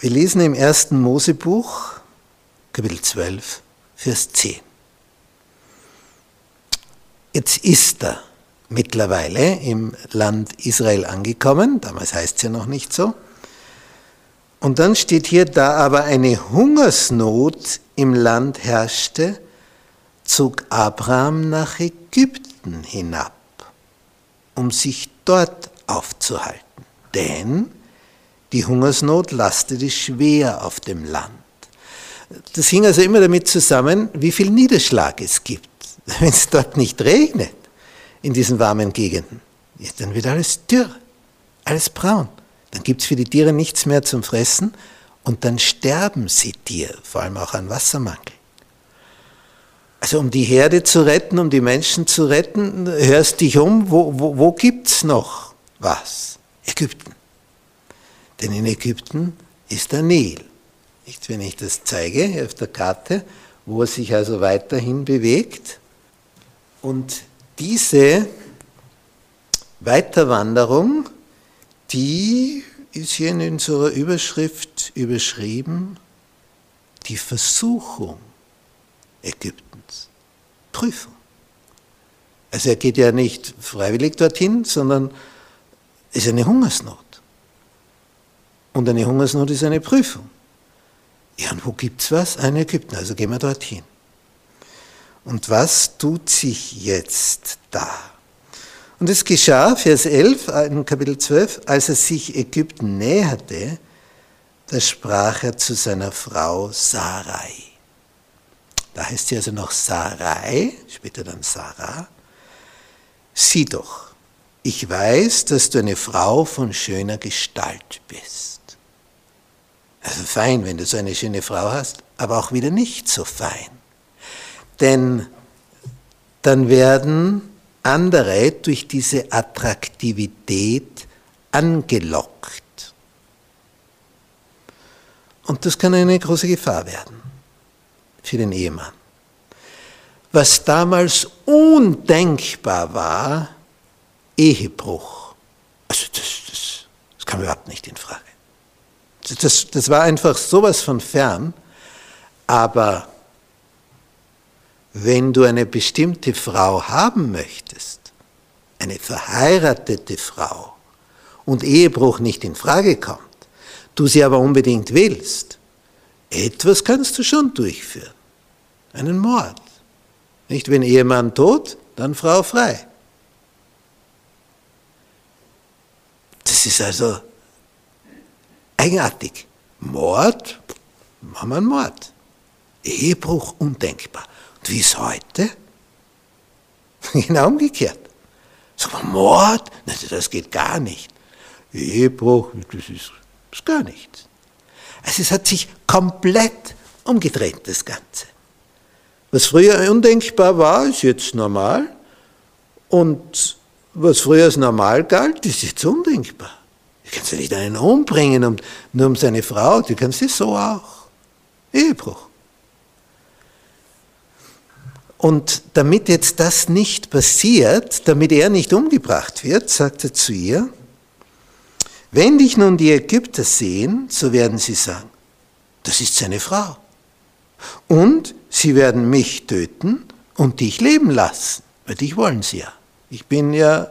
Wir lesen im ersten Mosebuch, Kapitel 12, Vers 10. Jetzt ist er mittlerweile im Land Israel angekommen, damals heißt es ja noch nicht so. Und dann steht hier, da aber eine Hungersnot im Land herrschte, zog Abraham nach Ägypten hinab, um sich dort aufzuhalten. Denn die Hungersnot lastete schwer auf dem Land. Das hing also immer damit zusammen, wie viel Niederschlag es gibt. Wenn es dort nicht regnet, in diesen warmen Gegenden, dann wird alles dürr, alles braun. Dann gibt es für die Tiere nichts mehr zum Fressen und dann sterben sie dir, vor allem auch an Wassermangel. Also um die Herde zu retten, um die Menschen zu retten, hörst dich um, wo, wo, wo gibt es noch was? Ägypten. Denn in Ägypten ist der Nil. Nicht, wenn ich das zeige auf der Karte, wo er sich also weiterhin bewegt. Und diese Weiterwanderung, die ist hier in unserer Überschrift überschrieben, die Versuchung Ägyptens. Prüfung. Also er geht ja nicht freiwillig dorthin, sondern es ist eine Hungersnot. Und eine Hungersnot ist eine Prüfung. Ja, und wo gibt es was? Ein Ägypten, also gehen wir dorthin. Und was tut sich jetzt da? Und es geschah, Vers 11 in Kapitel 12, als er sich Ägypten näherte, da sprach er zu seiner Frau Sarai. Da heißt sie also noch Sarai, später dann Sarah. Sieh doch, ich weiß, dass du eine Frau von schöner Gestalt bist. Fein, wenn du so eine schöne Frau hast, aber auch wieder nicht so fein. Denn dann werden andere durch diese Attraktivität angelockt. Und das kann eine große Gefahr werden für den Ehemann. Was damals undenkbar war, Ehebruch. Also das, das, das kam überhaupt nicht in Frage. Das, das war einfach sowas von fern. Aber wenn du eine bestimmte Frau haben möchtest, eine verheiratete Frau, und Ehebruch nicht in Frage kommt, du sie aber unbedingt willst, etwas kannst du schon durchführen. Einen Mord. Nicht, wenn Ehemann tot, dann Frau frei. Das ist also eigenartig. Mord, machen wir einen Mord. Ehebruch undenkbar. Und wie ist heute? genau umgekehrt. Sag mal, Mord? Das geht gar nicht. Ehebruch, das ist, das ist gar nichts. Also es hat sich komplett umgedreht, das Ganze. Was früher undenkbar war, ist jetzt normal. Und was früher als normal galt, ist jetzt undenkbar. Du kannst ja nicht einen umbringen, um, nur um seine Frau, du kannst es so auch. Ehebruch. Und damit jetzt das nicht passiert, damit er nicht umgebracht wird, sagt er zu ihr, wenn dich nun die Ägypter sehen, so werden sie sagen, das ist seine Frau. Und sie werden mich töten und dich leben lassen, weil dich wollen sie ja. Ich bin ja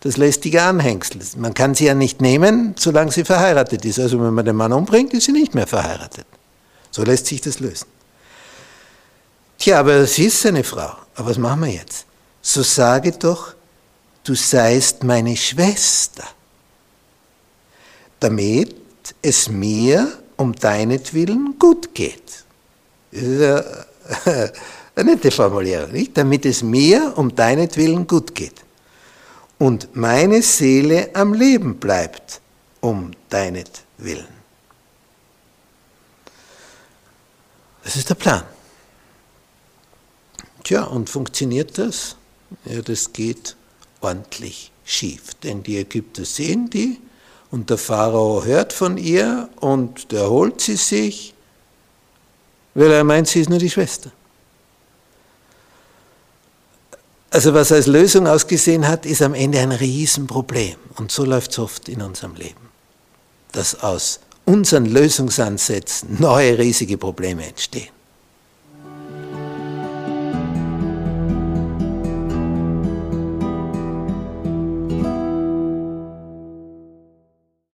das lästige Anhängsel. Man kann sie ja nicht nehmen, solange sie verheiratet ist. Also wenn man den Mann umbringt, ist sie nicht mehr verheiratet. So lässt sich das lösen. Tja, aber sie ist seine Frau. Aber was machen wir jetzt? So sage doch, du seist meine Schwester, damit es mir um deinetwillen gut geht. Das ist eine nette Formulierung, nicht? Damit es mir um deinetwillen gut geht und meine Seele am Leben bleibt um deinetwillen. Das ist der Plan. Tja, und funktioniert das? Ja, das geht ordentlich schief, denn die Ägypter sehen die und der Pharao hört von ihr und der holt sie sich, weil er meint, sie ist nur die Schwester. Also was als Lösung ausgesehen hat, ist am Ende ein Riesenproblem. Und so läuft es oft in unserem Leben, dass aus unseren Lösungsansätzen neue riesige Probleme entstehen.